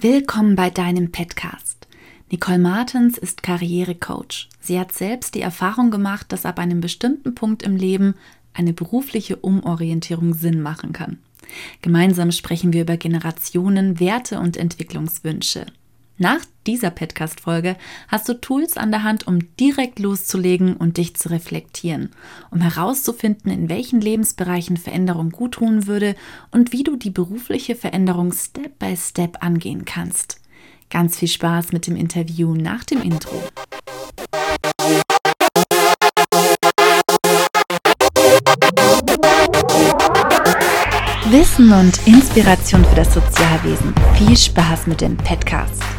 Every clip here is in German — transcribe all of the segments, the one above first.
Willkommen bei deinem Podcast. Nicole Martens ist Karrierecoach. Sie hat selbst die Erfahrung gemacht, dass ab einem bestimmten Punkt im Leben eine berufliche Umorientierung Sinn machen kann. Gemeinsam sprechen wir über Generationen, Werte und Entwicklungswünsche. Nach dieser Podcast-Folge hast du Tools an der Hand, um direkt loszulegen und dich zu reflektieren, um herauszufinden, in welchen Lebensbereichen Veränderung gut tun würde und wie du die berufliche Veränderung Step by Step angehen kannst. Ganz viel Spaß mit dem Interview nach dem Intro. Wissen und Inspiration für das Sozialwesen. Viel Spaß mit dem Podcast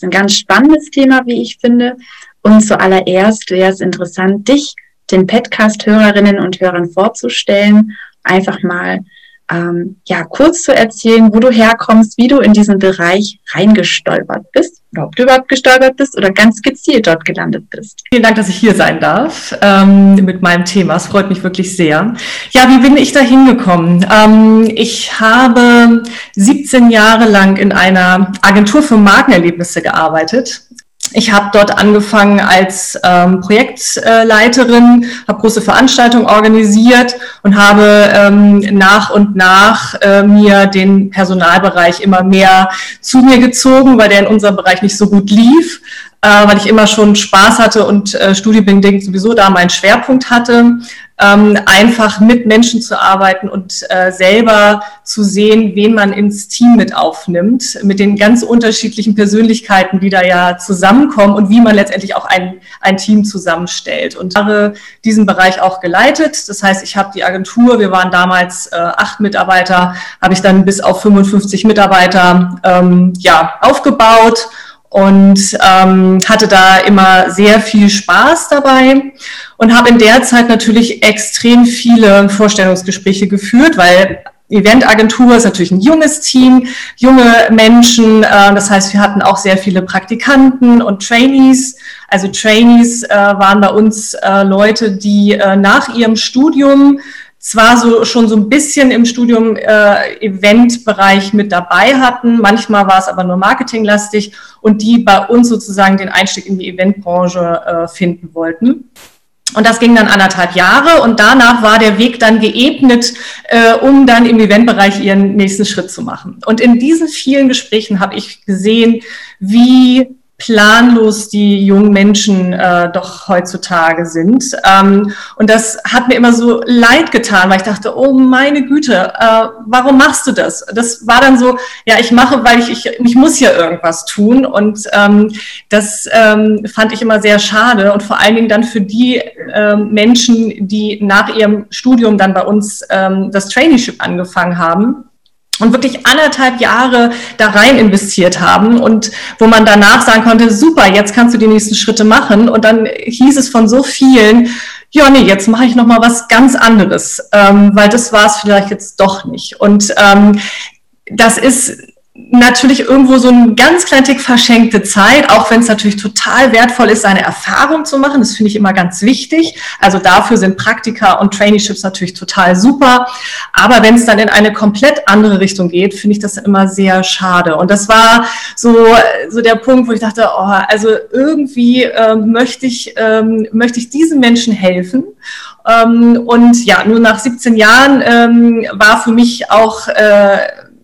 ist ein ganz spannendes Thema, wie ich finde. Und zuallererst wäre es interessant, dich den Podcast-Hörerinnen und Hörern vorzustellen, einfach mal ähm, ja kurz zu erzählen, wo du herkommst, wie du in diesen Bereich reingestolpert bist, oder ob du überhaupt gestolpert bist oder ganz gezielt dort gelandet bist. Vielen Dank, dass ich hier sein darf ähm, mit meinem Thema. Es freut mich wirklich sehr. Ja, wie bin ich da hingekommen? Ähm, ich habe 17 Jahre lang in einer Agentur für Markenerlebnisse gearbeitet ich habe dort angefangen als ähm, Projektleiterin, habe große Veranstaltungen organisiert und habe ähm, nach und nach äh, mir den Personalbereich immer mehr zu mir gezogen, weil der in unserem Bereich nicht so gut lief, äh, weil ich immer schon Spaß hatte und äh, Studienbedingt sowieso da meinen Schwerpunkt hatte ähm, einfach mit Menschen zu arbeiten und äh, selber zu sehen, wen man ins Team mit aufnimmt, mit den ganz unterschiedlichen Persönlichkeiten, die da ja zusammenkommen und wie man letztendlich auch ein, ein Team zusammenstellt. Und habe diesen Bereich auch geleitet. Das heißt, ich habe die Agentur, wir waren damals äh, acht Mitarbeiter, habe ich dann bis auf 55 Mitarbeiter ähm, ja, aufgebaut und ähm, hatte da immer sehr viel Spaß dabei und habe in der Zeit natürlich extrem viele Vorstellungsgespräche geführt, weil Eventagentur ist natürlich ein junges Team, junge Menschen. Äh, das heißt, wir hatten auch sehr viele Praktikanten und Trainees. Also Trainees äh, waren bei uns äh, Leute, die äh, nach ihrem Studium zwar so schon so ein bisschen im Studium äh, Eventbereich mit dabei hatten, manchmal war es aber nur marketinglastig und die bei uns sozusagen den Einstieg in die Eventbranche äh, finden wollten. Und das ging dann anderthalb Jahre und danach war der Weg dann geebnet, äh, um dann im Eventbereich ihren nächsten Schritt zu machen. Und in diesen vielen Gesprächen habe ich gesehen, wie planlos die jungen Menschen äh, doch heutzutage sind. Ähm, und das hat mir immer so leid getan, weil ich dachte, oh meine Güte, äh, warum machst du das? Das war dann so, ja, ich mache, weil ich, ich, ich muss hier irgendwas tun. Und ähm, das ähm, fand ich immer sehr schade. Und vor allen Dingen dann für die ähm, Menschen, die nach ihrem Studium dann bei uns ähm, das Traineeship angefangen haben und wirklich anderthalb Jahre da rein investiert haben und wo man danach sagen konnte, super, jetzt kannst du die nächsten Schritte machen. Und dann hieß es von so vielen, ja, nee, jetzt mache ich noch mal was ganz anderes, ähm, weil das war es vielleicht jetzt doch nicht. Und ähm, das ist natürlich irgendwo so ein ganz klein Tick verschenkte Zeit, auch wenn es natürlich total wertvoll ist, seine Erfahrung zu machen. Das finde ich immer ganz wichtig. Also dafür sind Praktika und Traineeships natürlich total super. Aber wenn es dann in eine komplett andere Richtung geht, finde ich das immer sehr schade. Und das war so, so der Punkt, wo ich dachte, oh, also irgendwie äh, möchte ich, ähm, möchte ich diesen Menschen helfen. Ähm, und ja, nur nach 17 Jahren ähm, war für mich auch äh,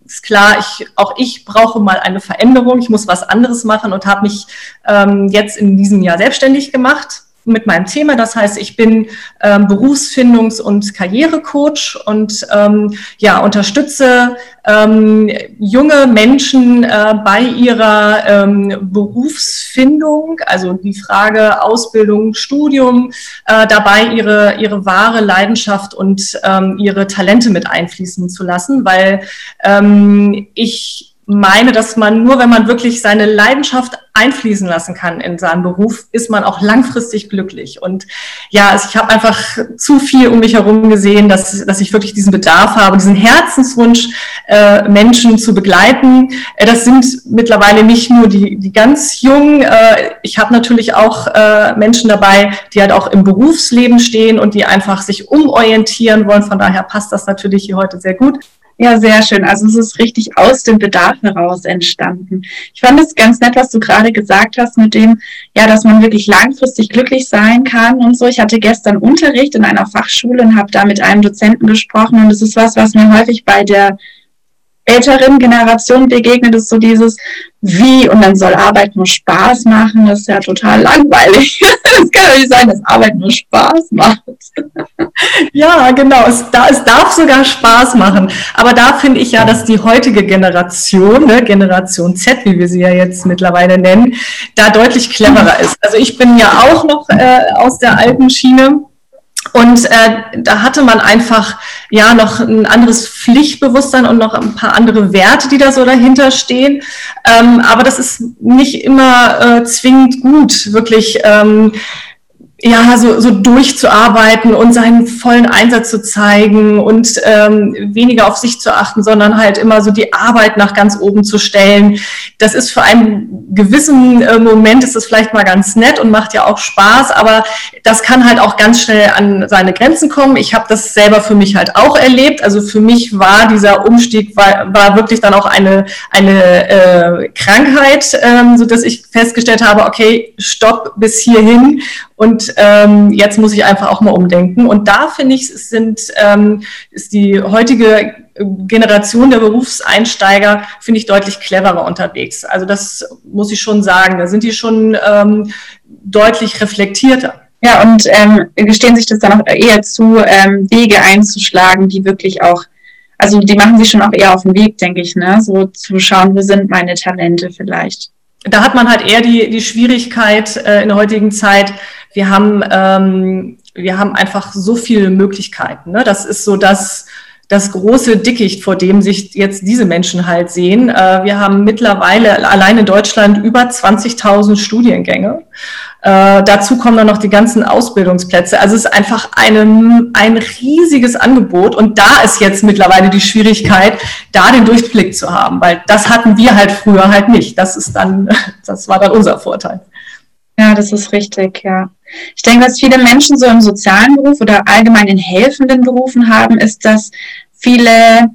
ist klar, ich, auch ich brauche mal eine Veränderung, ich muss was anderes machen und habe mich ähm, jetzt in diesem Jahr selbstständig gemacht mit meinem Thema. Das heißt, ich bin ähm, Berufsfindungs- und Karrierecoach und ähm, ja, unterstütze ähm, junge Menschen äh, bei ihrer ähm, Berufsfindung, also die Frage Ausbildung, Studium, äh, dabei ihre, ihre wahre Leidenschaft und ähm, ihre Talente mit einfließen zu lassen, weil ähm, ich meine, dass man nur, wenn man wirklich seine Leidenschaft einfließen lassen kann in seinen Beruf, ist man auch langfristig glücklich. Und ja, also ich habe einfach zu viel um mich herum gesehen, dass, dass ich wirklich diesen Bedarf habe, diesen Herzenswunsch, äh, Menschen zu begleiten. Äh, das sind mittlerweile nicht nur die, die ganz Jungen. Äh, ich habe natürlich auch äh, Menschen dabei, die halt auch im Berufsleben stehen und die einfach sich umorientieren wollen. Von daher passt das natürlich hier heute sehr gut. Ja, sehr schön. Also es ist richtig aus dem Bedarf heraus entstanden. Ich fand es ganz nett, was du gerade gesagt hast mit dem, ja, dass man wirklich langfristig glücklich sein kann und so. Ich hatte gestern Unterricht in einer Fachschule und habe da mit einem Dozenten gesprochen und es ist was, was mir häufig bei der älteren Generation begegnet, ist so dieses Wie und dann soll Arbeit nur Spaß machen. Das ist ja total langweilig. Es kann doch nicht sein, dass Arbeit nur Spaß macht. Ja, genau. Es, da, es darf sogar Spaß machen. Aber da finde ich ja, dass die heutige Generation, ne, Generation Z, wie wir sie ja jetzt mittlerweile nennen, da deutlich cleverer ist. Also ich bin ja auch noch äh, aus der alten Schiene und äh, da hatte man einfach ja noch ein anderes Pflichtbewusstsein und noch ein paar andere Werte, die da so dahinter stehen. Ähm, aber das ist nicht immer äh, zwingend gut, wirklich. Ähm, ja, so, so durchzuarbeiten und seinen vollen Einsatz zu zeigen und ähm, weniger auf sich zu achten, sondern halt immer so die Arbeit nach ganz oben zu stellen. Das ist für einen gewissen äh, Moment, ist das vielleicht mal ganz nett und macht ja auch Spaß, aber das kann halt auch ganz schnell an seine Grenzen kommen. Ich habe das selber für mich halt auch erlebt. Also für mich war dieser Umstieg war, war wirklich dann auch eine, eine äh, Krankheit, ähm, so dass ich festgestellt habe, okay, stopp bis hierhin und ähm, jetzt muss ich einfach auch mal umdenken. Und da finde ich, sind, ähm, ist die heutige Generation der Berufseinsteiger, finde ich, deutlich cleverer unterwegs. Also das muss ich schon sagen. Da sind die schon ähm, deutlich reflektierter. Ja, und ähm, gestehen sich das dann auch eher zu, ähm, Wege einzuschlagen, die wirklich auch, also die machen sich schon auch eher auf den Weg, denke ich, ne? So zu schauen, wo sind meine Talente vielleicht. Da hat man halt eher die, die Schwierigkeit äh, in der heutigen Zeit, wir haben, ähm, wir haben einfach so viele Möglichkeiten. Ne? Das ist so das, das große Dickicht, vor dem sich jetzt diese Menschen halt sehen. Äh, wir haben mittlerweile allein in Deutschland über 20.000 Studiengänge. Äh, dazu kommen dann noch die ganzen Ausbildungsplätze. Also es ist einfach eine, ein riesiges Angebot und da ist jetzt mittlerweile die Schwierigkeit, da den Durchblick zu haben, weil das hatten wir halt früher halt nicht. Das ist dann, das war dann unser Vorteil. Ja, das ist richtig, ja. Ich denke, was viele Menschen so im sozialen Beruf oder allgemein in helfenden Berufen haben, ist, dass viele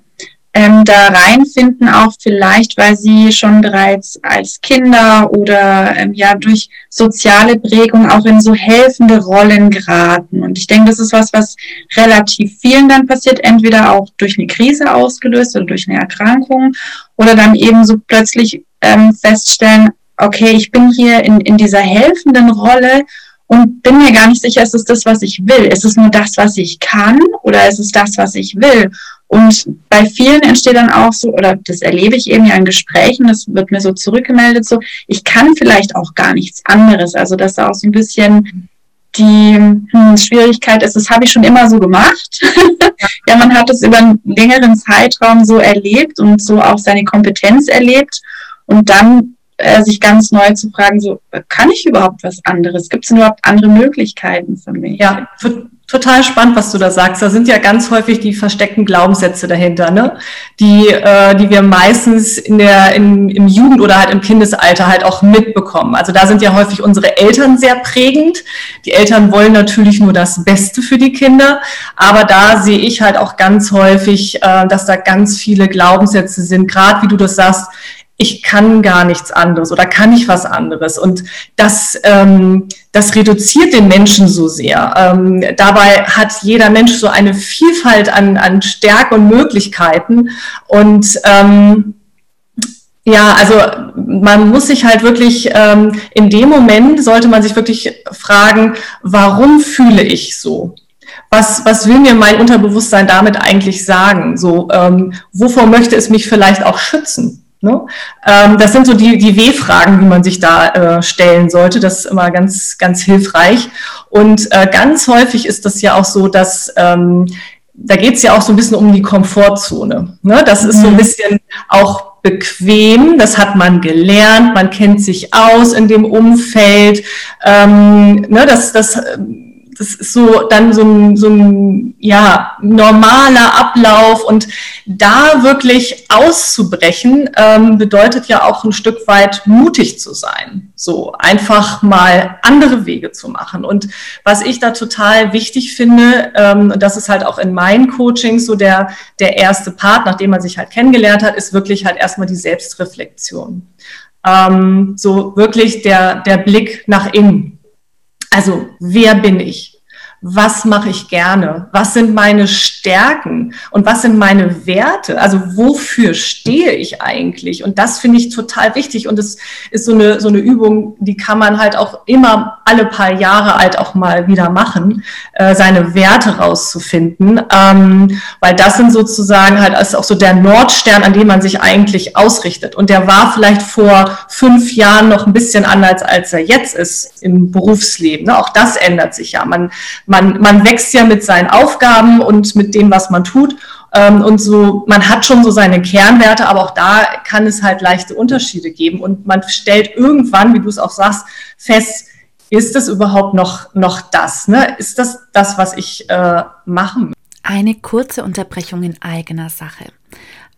ähm, da reinfinden, auch vielleicht, weil sie schon bereits als Kinder oder ähm, ja durch soziale Prägung auch in so helfende Rollen geraten. Und ich denke, das ist was, was relativ vielen dann passiert, entweder auch durch eine Krise ausgelöst oder durch eine Erkrankung oder dann eben so plötzlich ähm, feststellen, okay, ich bin hier in, in dieser helfenden Rolle und bin mir gar nicht sicher, ist es das, was ich will? Ist es nur das, was ich kann oder ist es das, was ich will? Und bei vielen entsteht dann auch so, oder das erlebe ich eben ja in Gesprächen, das wird mir so zurückgemeldet, so, ich kann vielleicht auch gar nichts anderes. Also, dass da auch so ein bisschen die hm, Schwierigkeit ist, das habe ich schon immer so gemacht. ja, man hat es über einen längeren Zeitraum so erlebt und so auch seine Kompetenz erlebt. Und dann äh, sich ganz neu zu fragen, so, kann ich überhaupt was anderes? Gibt es überhaupt andere Möglichkeiten für mich? Ja, total spannend, was du da sagst. Da sind ja ganz häufig die versteckten Glaubenssätze dahinter, ne? die, äh, die wir meistens in der, in, im Jugend- oder halt im Kindesalter halt auch mitbekommen. Also da sind ja häufig unsere Eltern sehr prägend. Die Eltern wollen natürlich nur das Beste für die Kinder, aber da sehe ich halt auch ganz häufig, äh, dass da ganz viele Glaubenssätze sind, gerade wie du das sagst, ich kann gar nichts anderes oder kann ich was anderes. Und das, ähm, das reduziert den Menschen so sehr. Ähm, dabei hat jeder Mensch so eine Vielfalt an, an Stärke und Möglichkeiten. Und ähm, ja, also man muss sich halt wirklich, ähm, in dem Moment sollte man sich wirklich fragen, warum fühle ich so? was, was will mir mein Unterbewusstsein damit eigentlich sagen? So, ähm, wovor möchte es mich vielleicht auch schützen? Ne? Ähm, das sind so die, die W-Fragen, die man sich da äh, stellen sollte. Das ist immer ganz, ganz hilfreich. Und äh, ganz häufig ist das ja auch so, dass ähm, da geht es ja auch so ein bisschen um die Komfortzone. Ne? Das ist so ein mhm. bisschen auch bequem, das hat man gelernt, man kennt sich aus in dem Umfeld. Ähm, ne, das, das das ist so dann so ein, so ein ja, normaler Ablauf und da wirklich auszubrechen, ähm, bedeutet ja auch ein Stück weit mutig zu sein. So einfach mal andere Wege zu machen. Und was ich da total wichtig finde, ähm, und das ist halt auch in meinen Coachings so der, der erste Part, nachdem man sich halt kennengelernt hat, ist wirklich halt erstmal die Selbstreflexion. Ähm, so wirklich der, der Blick nach innen. Also, wer bin ich? Was mache ich gerne, was sind meine Stärken? Und was sind meine Werte, also wofür stehe ich eigentlich? Und das finde ich total wichtig. Und es ist so eine, so eine Übung, die kann man halt auch immer alle paar Jahre halt auch mal wieder machen, äh, seine Werte rauszufinden, ähm, weil das sind sozusagen halt ist auch so der Nordstern, an dem man sich eigentlich ausrichtet. Und der war vielleicht vor fünf Jahren noch ein bisschen anders, als er jetzt ist im Berufsleben, ne? auch das ändert sich ja, man man, man wächst ja mit seinen Aufgaben und mit dem, was man tut. Ähm, und so, man hat schon so seine Kernwerte, aber auch da kann es halt leichte Unterschiede geben. Und man stellt irgendwann, wie du es auch sagst, fest, ist es überhaupt noch, noch das? Ne? Ist das das, was ich äh, machen Eine kurze Unterbrechung in eigener Sache.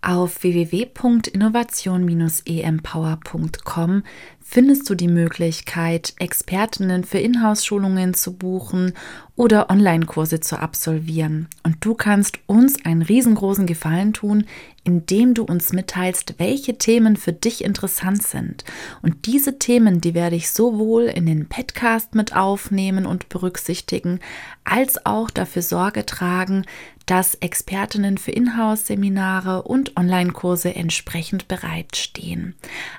Auf www.innovation-empower.com findest du die Möglichkeit, Expertinnen für Inhouse-Schulungen zu buchen oder Online-Kurse zu absolvieren. Und du kannst uns einen riesengroßen Gefallen tun, indem du uns mitteilst, welche Themen für dich interessant sind. Und diese Themen, die werde ich sowohl in den Podcast mit aufnehmen und berücksichtigen, als auch dafür Sorge tragen, dass Expertinnen für Inhouse-Seminare und Online-Kurse entsprechend bereitstehen.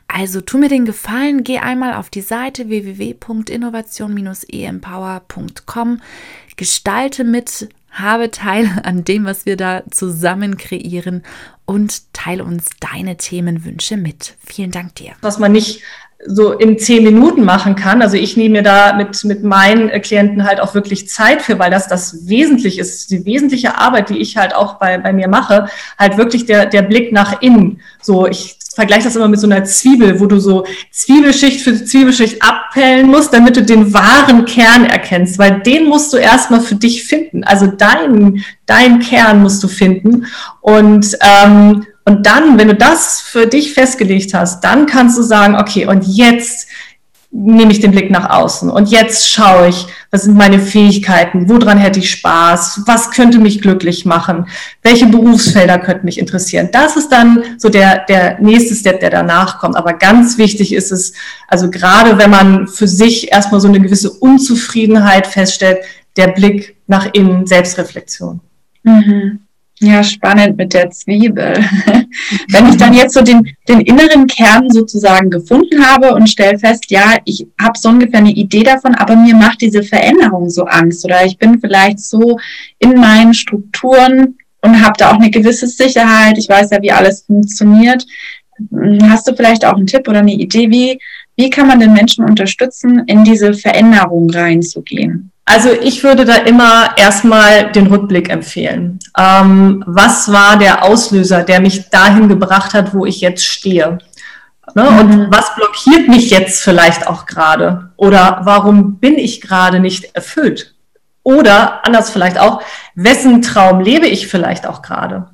Also tu mir den Gefallen, geh einmal auf die Seite www.innovation-empower.com, gestalte mit, habe Teil an dem, was wir da zusammen kreieren und teile uns deine Themenwünsche mit. Vielen Dank dir. Was man nicht so in zehn Minuten machen kann. Also ich nehme mir da mit, mit meinen Klienten halt auch wirklich Zeit für, weil das das Wesentliche ist, die wesentliche Arbeit, die ich halt auch bei, bei mir mache, halt wirklich der, der Blick nach innen. So, ich vergleiche das immer mit so einer Zwiebel, wo du so Zwiebelschicht für Zwiebelschicht abpellen musst, damit du den wahren Kern erkennst, weil den musst du erstmal für dich finden. Also deinen, deinen Kern musst du finden. Und ähm, und dann, wenn du das für dich festgelegt hast, dann kannst du sagen, okay, und jetzt nehme ich den Blick nach außen und jetzt schaue ich, was sind meine Fähigkeiten, woran hätte ich Spaß, was könnte mich glücklich machen, welche Berufsfelder könnten mich interessieren. Das ist dann so der, der nächste Step, der danach kommt. Aber ganz wichtig ist es, also gerade wenn man für sich erstmal so eine gewisse Unzufriedenheit feststellt, der Blick nach innen, Selbstreflexion. Mhm. Ja, spannend mit der Zwiebel. Wenn ich dann jetzt so den, den inneren Kern sozusagen gefunden habe und stelle fest, ja, ich habe so ungefähr eine Idee davon, aber mir macht diese Veränderung so Angst oder ich bin vielleicht so in meinen Strukturen und habe da auch eine gewisse Sicherheit. Ich weiß ja, wie alles funktioniert. Hast du vielleicht auch einen Tipp oder eine Idee, wie, wie kann man den Menschen unterstützen, in diese Veränderung reinzugehen? Also ich würde da immer erstmal den Rückblick empfehlen. Ähm, was war der Auslöser, der mich dahin gebracht hat, wo ich jetzt stehe? Ne? Und mhm. was blockiert mich jetzt vielleicht auch gerade? Oder warum bin ich gerade nicht erfüllt? Oder anders vielleicht auch, wessen Traum lebe ich vielleicht auch gerade?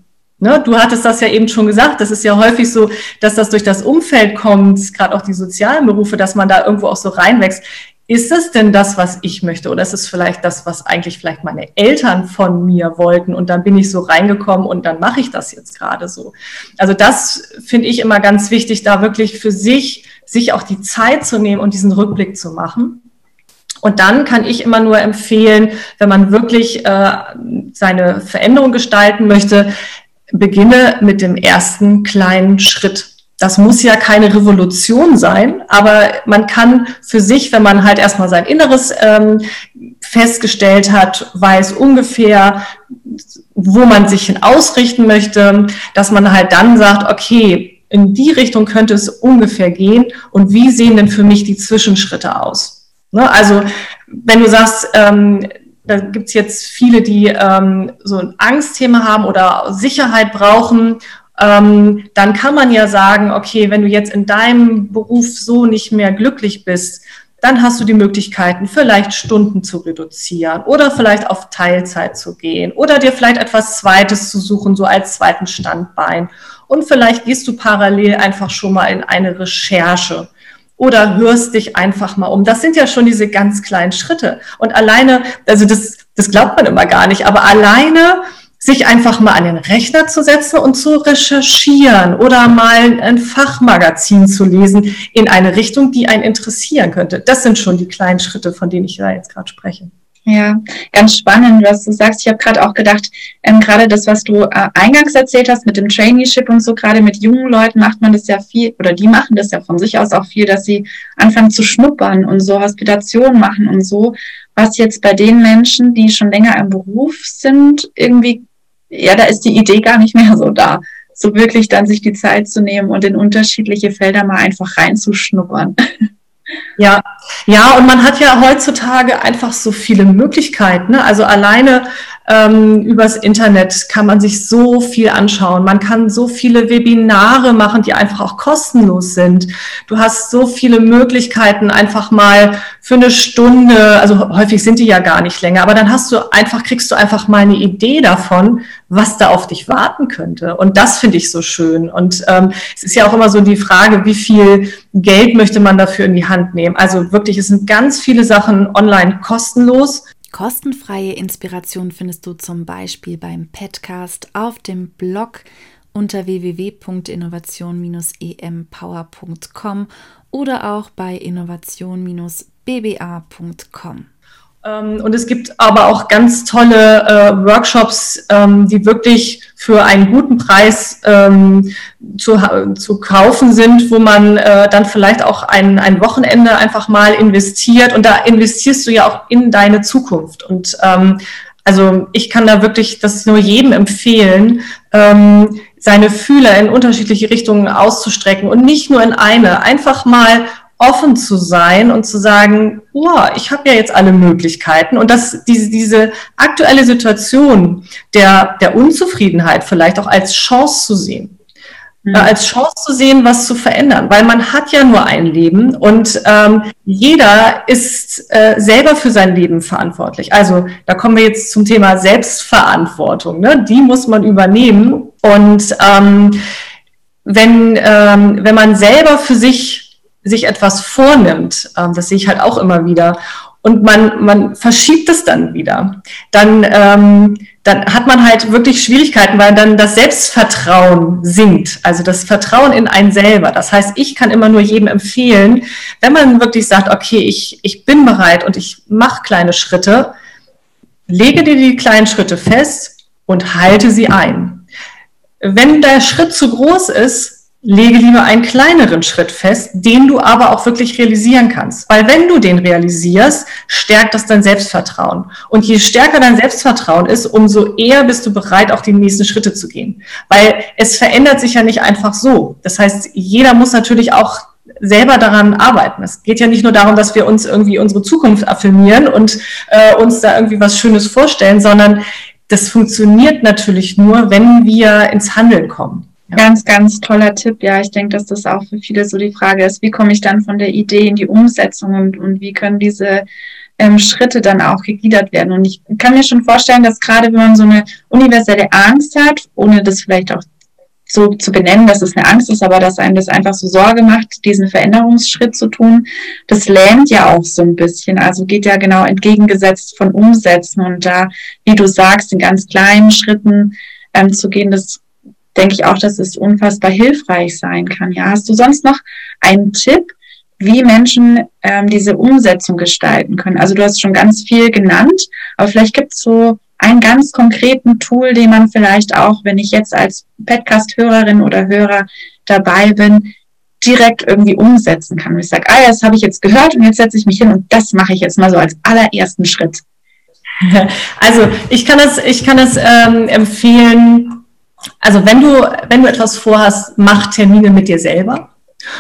Ne, du hattest das ja eben schon gesagt, das ist ja häufig so, dass das durch das Umfeld kommt, gerade auch die sozialen Berufe, dass man da irgendwo auch so reinwächst ist es denn das, was ich möchte? Oder ist es vielleicht das, was eigentlich vielleicht meine Eltern von mir wollten? Und dann bin ich so reingekommen und dann mache ich das jetzt gerade so. Also das finde ich immer ganz wichtig, da wirklich für sich, sich auch die Zeit zu nehmen und diesen Rückblick zu machen. Und dann kann ich immer nur empfehlen, wenn man wirklich äh, seine Veränderung gestalten möchte, beginne mit dem ersten kleinen Schritt. Das muss ja keine Revolution sein, aber man kann für sich, wenn man halt erstmal sein Inneres ähm, festgestellt hat, weiß ungefähr, wo man sich hin ausrichten möchte, dass man halt dann sagt, okay, in die Richtung könnte es ungefähr gehen und wie sehen denn für mich die Zwischenschritte aus? Ne? Also wenn du sagst, ähm, da gibt's jetzt viele, die ähm, so ein Angstthema haben oder Sicherheit brauchen ähm, dann kann man ja sagen, okay, wenn du jetzt in deinem Beruf so nicht mehr glücklich bist, dann hast du die Möglichkeiten, vielleicht Stunden zu reduzieren oder vielleicht auf Teilzeit zu gehen oder dir vielleicht etwas Zweites zu suchen, so als zweiten Standbein. Und vielleicht gehst du parallel einfach schon mal in eine Recherche oder hörst dich einfach mal um. Das sind ja schon diese ganz kleinen Schritte. Und alleine, also das, das glaubt man immer gar nicht, aber alleine sich einfach mal an den Rechner zu setzen und zu recherchieren oder mal ein Fachmagazin zu lesen in eine Richtung, die einen interessieren könnte. Das sind schon die kleinen Schritte, von denen ich da jetzt gerade spreche. Ja, ganz spannend, was du sagst. Ich habe gerade auch gedacht, ähm, gerade das, was du äh, eingangs erzählt hast mit dem Traineeship und so, gerade mit jungen Leuten macht man das ja viel, oder die machen das ja von sich aus auch viel, dass sie anfangen zu schnuppern und so Hospitationen machen und so, was jetzt bei den Menschen, die schon länger im Beruf sind, irgendwie ja, da ist die Idee gar nicht mehr so da. So wirklich dann sich die Zeit zu nehmen und in unterschiedliche Felder mal einfach reinzuschnuppern. Ja, ja, und man hat ja heutzutage einfach so viele Möglichkeiten. Ne? Also alleine ähm, übers Internet kann man sich so viel anschauen. Man kann so viele Webinare machen, die einfach auch kostenlos sind. Du hast so viele Möglichkeiten, einfach mal für eine Stunde, also häufig sind die ja gar nicht länger, aber dann hast du einfach, kriegst du einfach mal eine Idee davon, was da auf dich warten könnte. Und das finde ich so schön. Und ähm, es ist ja auch immer so die Frage, wie viel Geld möchte man dafür in die Hand nehmen. Also wirklich, es sind ganz viele Sachen online kostenlos. Kostenfreie Inspiration findest du zum Beispiel beim Podcast auf dem Blog unter www.innovation-empower.com oder auch bei innovation-bba.com. Ähm, und es gibt aber auch ganz tolle äh, Workshops, ähm, die wirklich für einen guten Preis ähm, zu, zu kaufen sind, wo man äh, dann vielleicht auch ein, ein Wochenende einfach mal investiert. Und da investierst du ja auch in deine Zukunft. Und ähm, also ich kann da wirklich das nur jedem empfehlen, ähm, seine Fühler in unterschiedliche Richtungen auszustrecken und nicht nur in eine. Einfach mal offen zu sein und zu sagen, oh, ich habe ja jetzt alle Möglichkeiten und dass diese, diese aktuelle Situation der, der Unzufriedenheit vielleicht auch als Chance zu sehen. Mhm. Äh, als Chance zu sehen, was zu verändern, weil man hat ja nur ein Leben und ähm, jeder ist äh, selber für sein Leben verantwortlich. Also da kommen wir jetzt zum Thema Selbstverantwortung. Ne? Die muss man übernehmen und ähm, wenn, ähm, wenn man selber für sich sich etwas vornimmt, ähm, das sehe ich halt auch immer wieder, und man, man verschiebt es dann wieder, dann, ähm, dann hat man halt wirklich Schwierigkeiten, weil dann das Selbstvertrauen sinkt, also das Vertrauen in einen selber. Das heißt, ich kann immer nur jedem empfehlen, wenn man wirklich sagt, okay, ich, ich bin bereit und ich mache kleine Schritte, lege dir die kleinen Schritte fest und halte sie ein. Wenn der Schritt zu groß ist, lege lieber einen kleineren Schritt fest, den du aber auch wirklich realisieren kannst. Weil wenn du den realisierst, stärkt das dein Selbstvertrauen. Und je stärker dein Selbstvertrauen ist, umso eher bist du bereit, auch die nächsten Schritte zu gehen. Weil es verändert sich ja nicht einfach so. Das heißt, jeder muss natürlich auch selber daran arbeiten. Es geht ja nicht nur darum, dass wir uns irgendwie unsere Zukunft affirmieren und äh, uns da irgendwie was Schönes vorstellen, sondern das funktioniert natürlich nur, wenn wir ins Handeln kommen. Ganz, ganz toller Tipp. Ja, ich denke, dass das auch für viele so die Frage ist, wie komme ich dann von der Idee in die Umsetzung und, und wie können diese ähm, Schritte dann auch gegliedert werden. Und ich kann mir schon vorstellen, dass gerade wenn man so eine universelle Angst hat, ohne das vielleicht auch so zu benennen, dass es eine Angst ist, aber dass einem das einfach so Sorge macht, diesen Veränderungsschritt zu tun, das lähmt ja auch so ein bisschen. Also geht ja genau entgegengesetzt von Umsetzen und da, wie du sagst, in ganz kleinen Schritten ähm, zu gehen, das denke ich auch, dass es unfassbar hilfreich sein kann. Ja, hast du sonst noch einen Tipp, wie Menschen ähm, diese Umsetzung gestalten können? Also du hast schon ganz viel genannt, aber vielleicht gibt es so einen ganz konkreten Tool, den man vielleicht auch, wenn ich jetzt als Podcast-Hörerin oder Hörer dabei bin, direkt irgendwie umsetzen kann. Und ich sage, ah, das habe ich jetzt gehört und jetzt setze ich mich hin und das mache ich jetzt mal so als allerersten Schritt. Also ich kann es, ich kann es ähm, empfehlen, also wenn du, wenn du etwas vorhast, mach Termine mit dir selber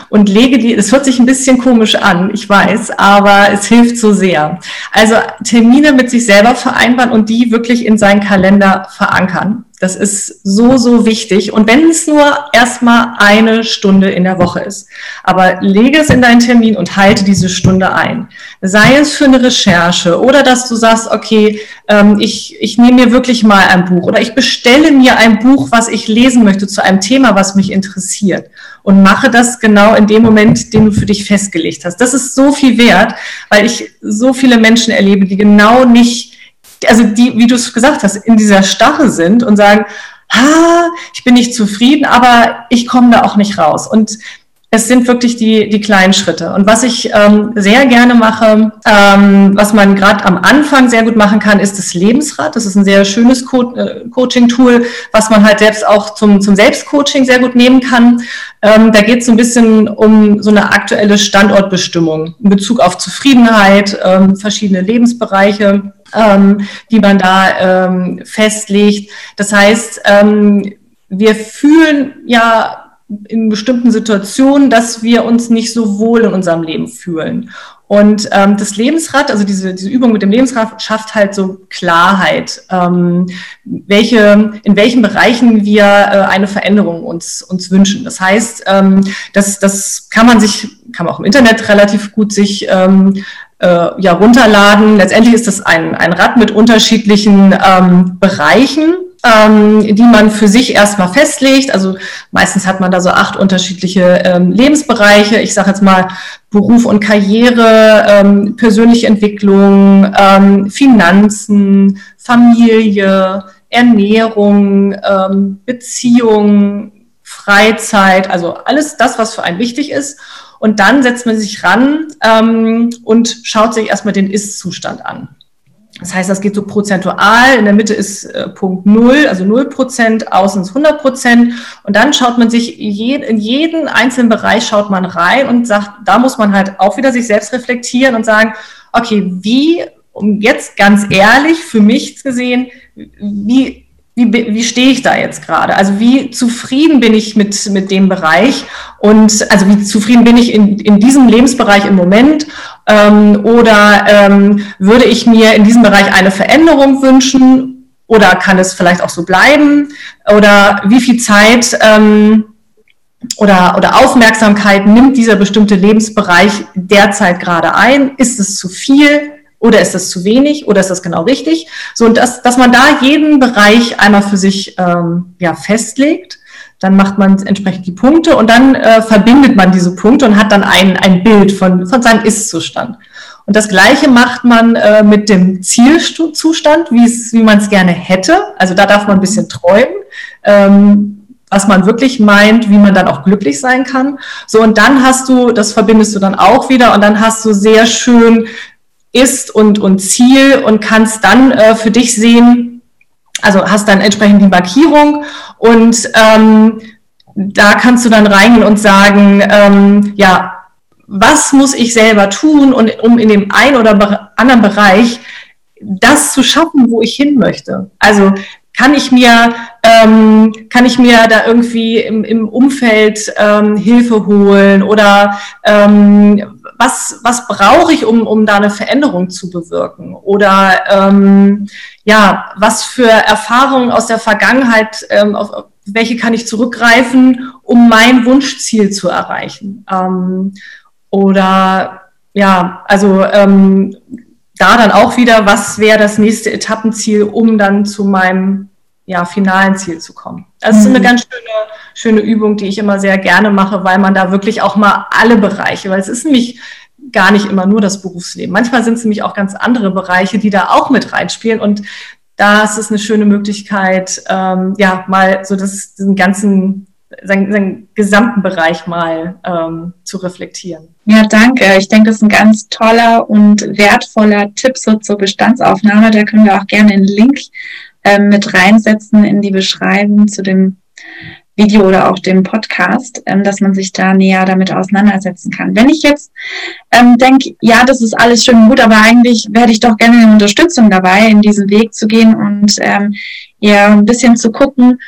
und lege die, es hört sich ein bisschen komisch an, ich weiß, aber es hilft so sehr. Also Termine mit sich selber vereinbaren und die wirklich in seinen Kalender verankern. Das ist so, so wichtig. Und wenn es nur erstmal eine Stunde in der Woche ist. Aber lege es in deinen Termin und halte diese Stunde ein. Sei es für eine Recherche oder dass du sagst, okay, ähm, ich, ich nehme mir wirklich mal ein Buch oder ich bestelle mir ein Buch, was ich lesen möchte zu einem Thema, was mich interessiert. Und mache das genau in dem Moment, den du für dich festgelegt hast. Das ist so viel wert, weil ich so viele Menschen erlebe, die genau nicht also die, wie du es gesagt hast, in dieser Starre sind und sagen, ha, ich bin nicht zufrieden, aber ich komme da auch nicht raus. Und es sind wirklich die, die kleinen Schritte. Und was ich ähm, sehr gerne mache, ähm, was man gerade am Anfang sehr gut machen kann, ist das Lebensrad. Das ist ein sehr schönes Co äh, Coaching-Tool, was man halt selbst auch zum, zum Selbstcoaching sehr gut nehmen kann. Ähm, da geht es so ein bisschen um so eine aktuelle Standortbestimmung in Bezug auf Zufriedenheit, ähm, verschiedene Lebensbereiche ähm, die man da ähm, festlegt. Das heißt, ähm, wir fühlen ja in bestimmten Situationen, dass wir uns nicht so wohl in unserem Leben fühlen. Und ähm, das Lebensrad, also diese, diese Übung mit dem Lebensrad, schafft halt so Klarheit, ähm, welche, in welchen Bereichen wir äh, eine Veränderung uns, uns wünschen. Das heißt, ähm, das, das kann man sich, kann man auch im Internet relativ gut sich ähm, äh, ja, runterladen. Letztendlich ist das ein, ein Rad mit unterschiedlichen ähm, Bereichen, ähm, die man für sich erstmal festlegt. Also meistens hat man da so acht unterschiedliche ähm, Lebensbereiche. Ich sage jetzt mal Beruf und Karriere, ähm, persönliche Entwicklung, ähm, Finanzen, Familie, Ernährung, ähm, Beziehung, Freizeit, also alles das, was für einen wichtig ist. Und dann setzt man sich ran ähm, und schaut sich erstmal den Ist-Zustand an. Das heißt, das geht so prozentual. In der Mitte ist äh, Punkt Null, also null Prozent, außen ist 100 Prozent. Und dann schaut man sich je, in jeden einzelnen Bereich schaut man rein und sagt, da muss man halt auch wieder sich selbst reflektieren und sagen, okay, wie, um jetzt ganz ehrlich für mich gesehen, wie wie, wie stehe ich da jetzt gerade? Also wie zufrieden bin ich mit, mit dem Bereich und also wie zufrieden bin ich in, in diesem Lebensbereich im Moment ähm, oder ähm, würde ich mir in diesem Bereich eine Veränderung wünschen oder kann es vielleicht auch so bleiben oder wie viel Zeit ähm, oder, oder Aufmerksamkeit nimmt dieser bestimmte Lebensbereich derzeit gerade ein? Ist es zu viel? Oder ist das zu wenig oder ist das genau richtig? So, und das, dass man da jeden Bereich einmal für sich ähm, ja, festlegt, dann macht man entsprechend die Punkte und dann äh, verbindet man diese Punkte und hat dann ein, ein Bild von, von seinem Ist-Zustand. Und das Gleiche macht man äh, mit dem Zielzustand, wie, man es gerne hätte. Also da darf man ein bisschen träumen. Ähm, was man wirklich meint, wie man dann auch glücklich sein kann. So, und dann hast du, das verbindest du dann auch wieder und dann hast du sehr schön ist und, und Ziel und kannst dann äh, für dich sehen, also hast dann entsprechend die Markierung und ähm, da kannst du dann reingehen und sagen, ähm, ja, was muss ich selber tun, und, um in dem einen oder anderen Bereich das zu schaffen, wo ich hin möchte. Also kann ich mir, ähm, kann ich mir da irgendwie im, im Umfeld ähm, Hilfe holen oder ähm, was, was brauche ich, um, um da eine Veränderung zu bewirken? Oder ähm, ja, was für Erfahrungen aus der Vergangenheit, ähm, auf, welche kann ich zurückgreifen, um mein Wunschziel zu erreichen? Ähm, oder ja, also ähm, da dann auch wieder, was wäre das nächste Etappenziel, um dann zu meinem ja, finalen Ziel zu kommen. Das ist eine mhm. ganz schöne, schöne Übung, die ich immer sehr gerne mache, weil man da wirklich auch mal alle Bereiche, weil es ist nämlich gar nicht immer nur das Berufsleben. Manchmal sind es nämlich auch ganz andere Bereiche, die da auch mit reinspielen und da ist es eine schöne Möglichkeit, ähm, ja, mal so das, diesen ganzen, seinen, seinen gesamten Bereich mal ähm, zu reflektieren. Ja, danke. Ich denke, das ist ein ganz toller und wertvoller Tipp so zur Bestandsaufnahme. Da können wir auch gerne einen Link ähm, mit reinsetzen in die Beschreibung zu dem Video oder auch dem Podcast, ähm, dass man sich da näher damit auseinandersetzen kann. Wenn ich jetzt ähm, denke, ja, das ist alles schön und gut, aber eigentlich werde ich doch gerne eine Unterstützung dabei, in diesen Weg zu gehen und ähm, ja, ein bisschen zu gucken,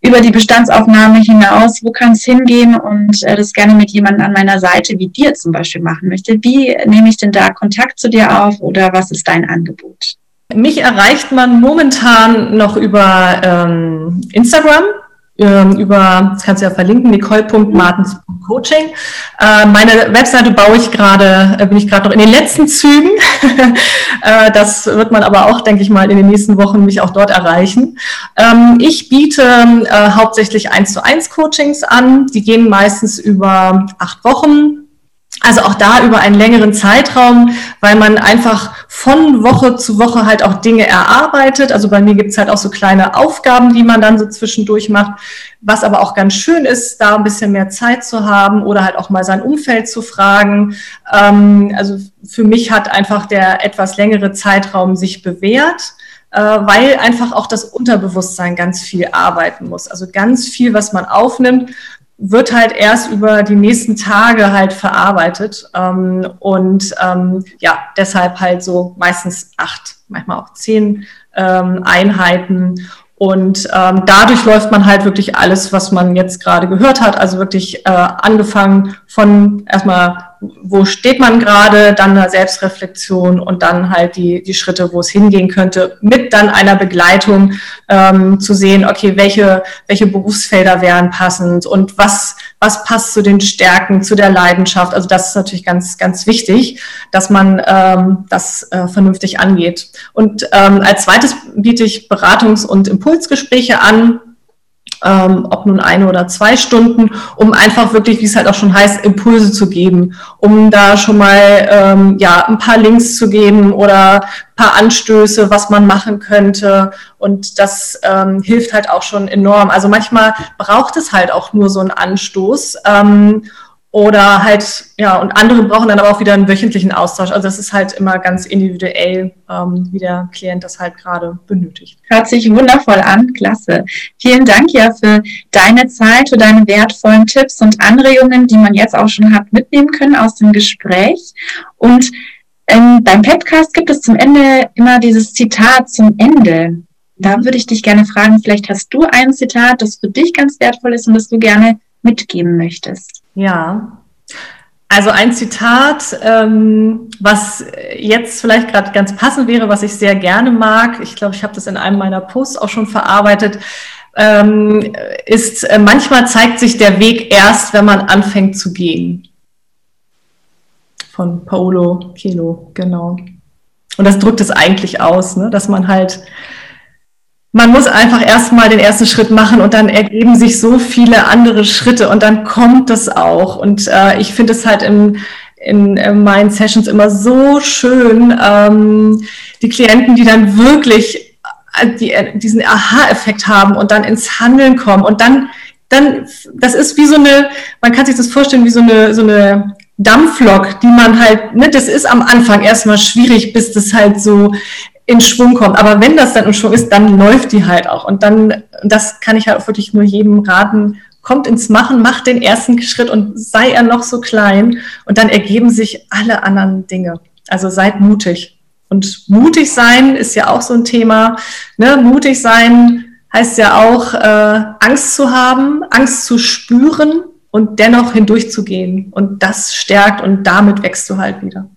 über die Bestandsaufnahme hinaus, wo kann es hingehen und äh, das gerne mit jemandem an meiner Seite wie dir zum Beispiel machen möchte. Wie nehme ich denn da Kontakt zu dir auf oder was ist dein Angebot? Mich erreicht man momentan noch über ähm, Instagram ähm, über, das kannst du ja verlinken, nicole.martens.coaching. Äh, meine Webseite baue ich gerade, äh, bin ich gerade noch in den letzten Zügen. äh, das wird man aber auch, denke ich mal, in den nächsten Wochen mich auch dort erreichen. Ähm, ich biete äh, hauptsächlich 1 zu 1 Coachings an. Die gehen meistens über acht Wochen also auch da über einen längeren Zeitraum, weil man einfach von Woche zu Woche halt auch Dinge erarbeitet. Also bei mir gibt's halt auch so kleine Aufgaben, die man dann so zwischendurch macht. Was aber auch ganz schön ist, da ein bisschen mehr Zeit zu haben oder halt auch mal sein Umfeld zu fragen. Ähm, also für mich hat einfach der etwas längere Zeitraum sich bewährt äh, weil einfach auch das Unterbewusstsein ganz viel arbeiten muss. Also ganz viel, was man aufnimmt, wird halt erst über die nächsten Tage halt verarbeitet. Ähm, und ähm, ja, deshalb halt so meistens acht, manchmal auch zehn ähm, Einheiten. Und ähm, dadurch läuft man halt wirklich alles, was man jetzt gerade gehört hat. Also wirklich äh, angefangen von erstmal wo steht man gerade, dann eine Selbstreflexion und dann halt die, die Schritte, wo es hingehen könnte, mit dann einer Begleitung ähm, zu sehen, okay, welche, welche Berufsfelder wären passend und was, was passt zu den Stärken, zu der Leidenschaft. Also das ist natürlich ganz, ganz wichtig, dass man ähm, das äh, vernünftig angeht. Und ähm, als zweites biete ich Beratungs- und Impulsgespräche an ähm, ob nun eine oder zwei Stunden, um einfach wirklich, wie es halt auch schon heißt, Impulse zu geben, um da schon mal ähm, ja ein paar Links zu geben oder ein paar Anstöße, was man machen könnte. Und das ähm, hilft halt auch schon enorm. Also manchmal braucht es halt auch nur so einen Anstoß. Ähm, oder halt, ja, und andere brauchen dann aber auch wieder einen wöchentlichen Austausch. Also das ist halt immer ganz individuell, ähm, wie der Klient das halt gerade benötigt. Hört sich wundervoll an, klasse. Vielen Dank ja für deine Zeit, für deine wertvollen Tipps und Anregungen, die man jetzt auch schon hat mitnehmen können aus dem Gespräch. Und ähm, beim Podcast gibt es zum Ende immer dieses Zitat zum Ende. Da würde ich dich gerne fragen, vielleicht hast du ein Zitat, das für dich ganz wertvoll ist und das du gerne mitgeben möchtest. Ja, also ein Zitat, ähm, was jetzt vielleicht gerade ganz passend wäre, was ich sehr gerne mag, ich glaube, ich habe das in einem meiner Posts auch schon verarbeitet, ähm, ist, äh, manchmal zeigt sich der Weg erst, wenn man anfängt zu gehen. Von Paolo Kelo, genau. Und das drückt es eigentlich aus, ne? dass man halt man muss einfach erstmal den ersten Schritt machen und dann ergeben sich so viele andere Schritte und dann kommt das auch. Und äh, ich finde es halt im, in, in meinen Sessions immer so schön, ähm, die Klienten, die dann wirklich äh, die, äh, diesen Aha-Effekt haben und dann ins Handeln kommen und dann, dann, das ist wie so eine, man kann sich das vorstellen, wie so eine, so eine Dampflok, die man halt, ne, das ist am Anfang erstmal schwierig, bis das halt so in Schwung kommt. Aber wenn das dann in Schwung ist, dann läuft die halt auch. Und dann, das kann ich halt auch wirklich nur jedem raten, kommt ins Machen, macht den ersten Schritt und sei er noch so klein und dann ergeben sich alle anderen Dinge. Also seid mutig. Und mutig sein ist ja auch so ein Thema. Ne? Mutig sein heißt ja auch, äh, Angst zu haben, Angst zu spüren und dennoch hindurchzugehen. Und das stärkt und damit wächst du halt wieder.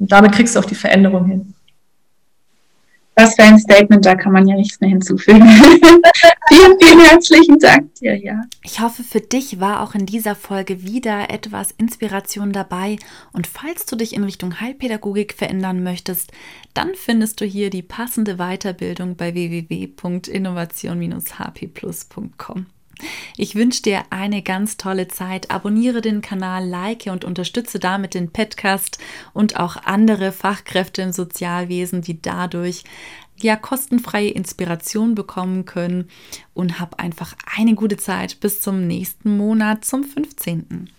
Und damit kriegst du auch die Veränderung hin. Was für ein Statement, da kann man ja nichts mehr hinzufügen. vielen, vielen herzlichen Dank dir, ja. Ich hoffe, für dich war auch in dieser Folge wieder etwas Inspiration dabei. Und falls du dich in Richtung Heilpädagogik verändern möchtest, dann findest du hier die passende Weiterbildung bei www.innovation-hpplus.com. Ich wünsche dir eine ganz tolle Zeit. Abonniere den Kanal, like und unterstütze damit den Podcast und auch andere Fachkräfte im Sozialwesen, die dadurch ja kostenfreie Inspiration bekommen können und hab einfach eine gute Zeit bis zum nächsten Monat zum 15.